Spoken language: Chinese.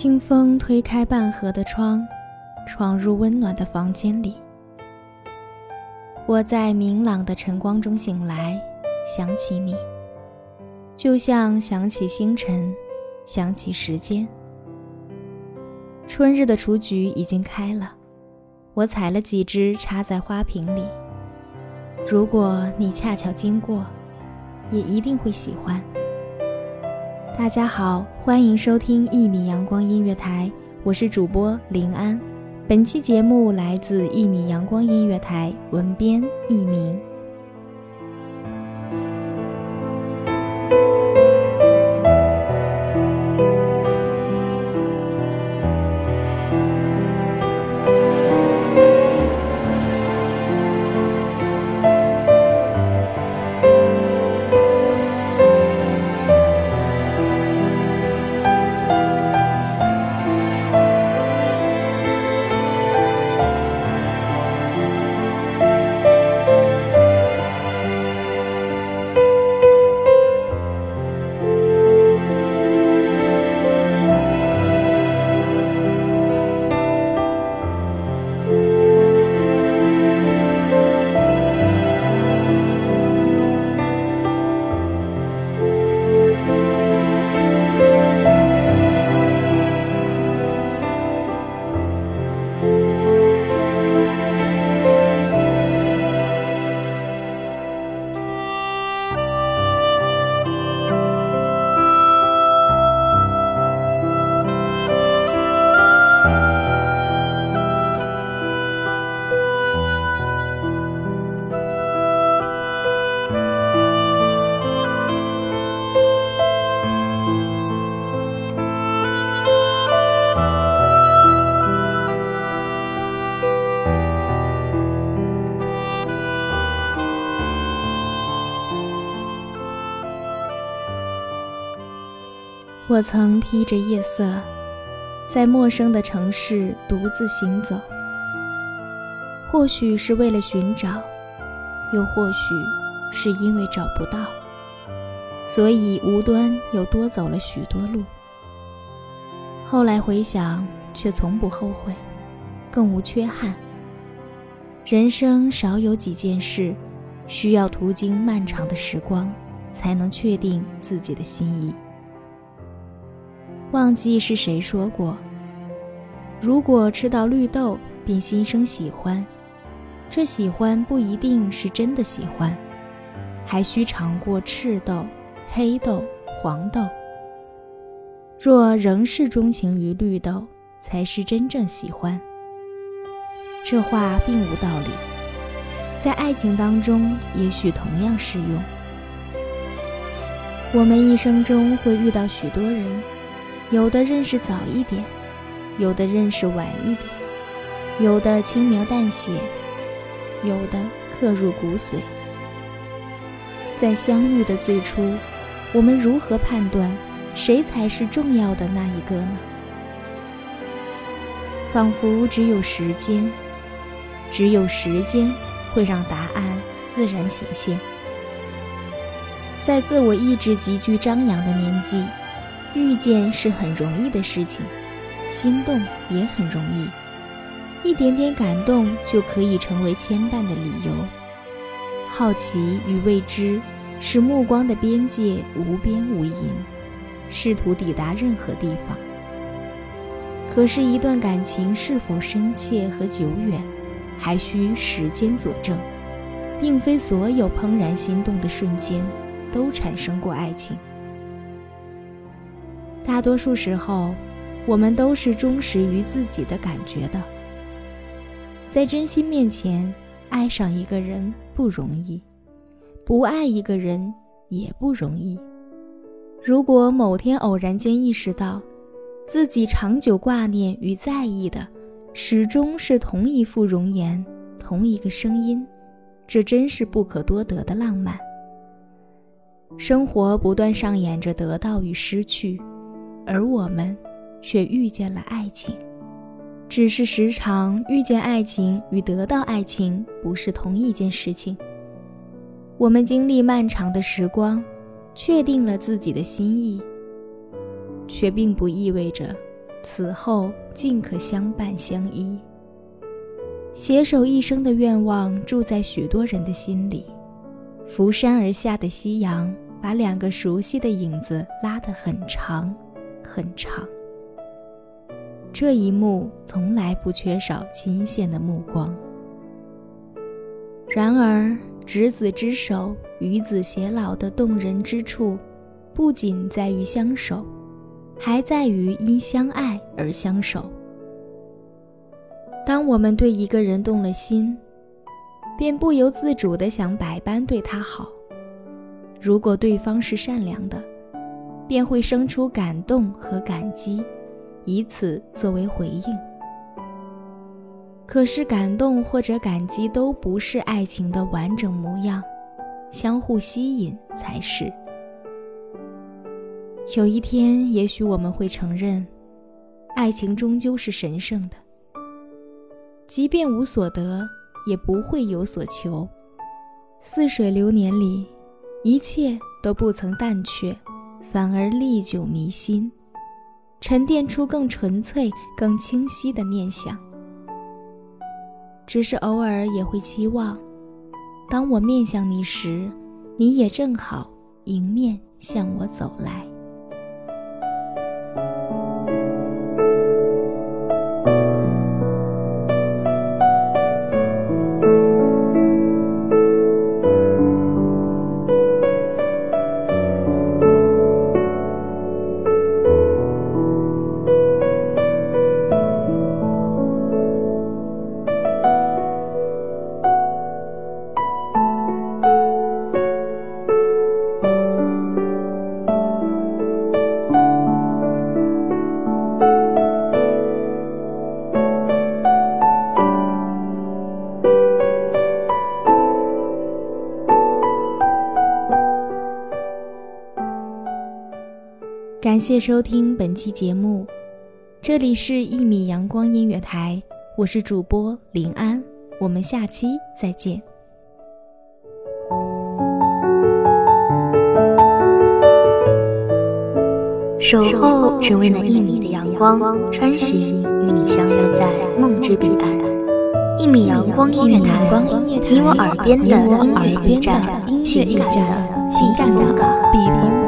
清风推开半合的窗，闯入温暖的房间里。我在明朗的晨光中醒来，想起你，就像想起星辰，想起时间。春日的雏菊已经开了，我采了几枝插在花瓶里。如果你恰巧经过，也一定会喜欢。大家好，欢迎收听一米阳光音乐台，我是主播林安。本期节目来自一米阳光音乐台，文编一鸣。我曾披着夜色，在陌生的城市独自行走。或许是为了寻找，又或许是因为找不到，所以无端又多走了许多路。后来回想，却从不后悔，更无缺憾。人生少有几件事，需要途经漫长的时光，才能确定自己的心意。忘记是谁说过：“如果吃到绿豆便心生喜欢，这喜欢不一定是真的喜欢，还需尝过赤豆、黑豆、黄豆。若仍是钟情于绿豆，才是真正喜欢。”这话并无道理，在爱情当中也许同样适用。我们一生中会遇到许多人。有的认识早一点，有的认识晚一点，有的轻描淡写，有的刻入骨髓。在相遇的最初，我们如何判断谁才是重要的那一个呢？仿佛只有时间，只有时间会让答案自然显现。在自我意志极具张扬的年纪，遇见是很容易的事情，心动也很容易，一点点感动就可以成为牵绊的理由。好奇与未知，使目光的边界无边无垠，试图抵达任何地方。可是，一段感情是否深切和久远，还需时间佐证，并非所有怦然心动的瞬间。都产生过爱情。大多数时候，我们都是忠实于自己的感觉的。在真心面前，爱上一个人不容易，不爱一个人也不容易。如果某天偶然间意识到，自己长久挂念与在意的，始终是同一副容颜，同一个声音，这真是不可多得的浪漫。生活不断上演着得到与失去，而我们却遇见了爱情。只是时常遇见爱情与得到爱情不是同一件事情。我们经历漫长的时光，确定了自己的心意，却并不意味着此后尽可相伴相依。携手一生的愿望住在许多人的心里。扶山而下的夕阳，把两个熟悉的影子拉得很长，很长。这一幕从来不缺少惊羡的目光。然而，执子之手，与子偕老的动人之处，不仅在于相守，还在于因相爱而相守。当我们对一个人动了心，便不由自主地想百般对他好。如果对方是善良的，便会生出感动和感激，以此作为回应。可是感动或者感激都不是爱情的完整模样，相互吸引才是。有一天，也许我们会承认，爱情终究是神圣的，即便无所得。也不会有所求。似水流年里，一切都不曾淡却，反而历久弥新，沉淀出更纯粹、更清晰的念想。只是偶尔也会期望，当我面向你时，你也正好迎面向我走来。感谢收听本期节目，这里是《一米阳光音乐台》，我是主播林安，我们下期再见。守候只为那一米的阳光，穿行与你相约在梦之彼岸。一米阳光音乐台，你我耳边的音乐驿站，情感的情感的避风港。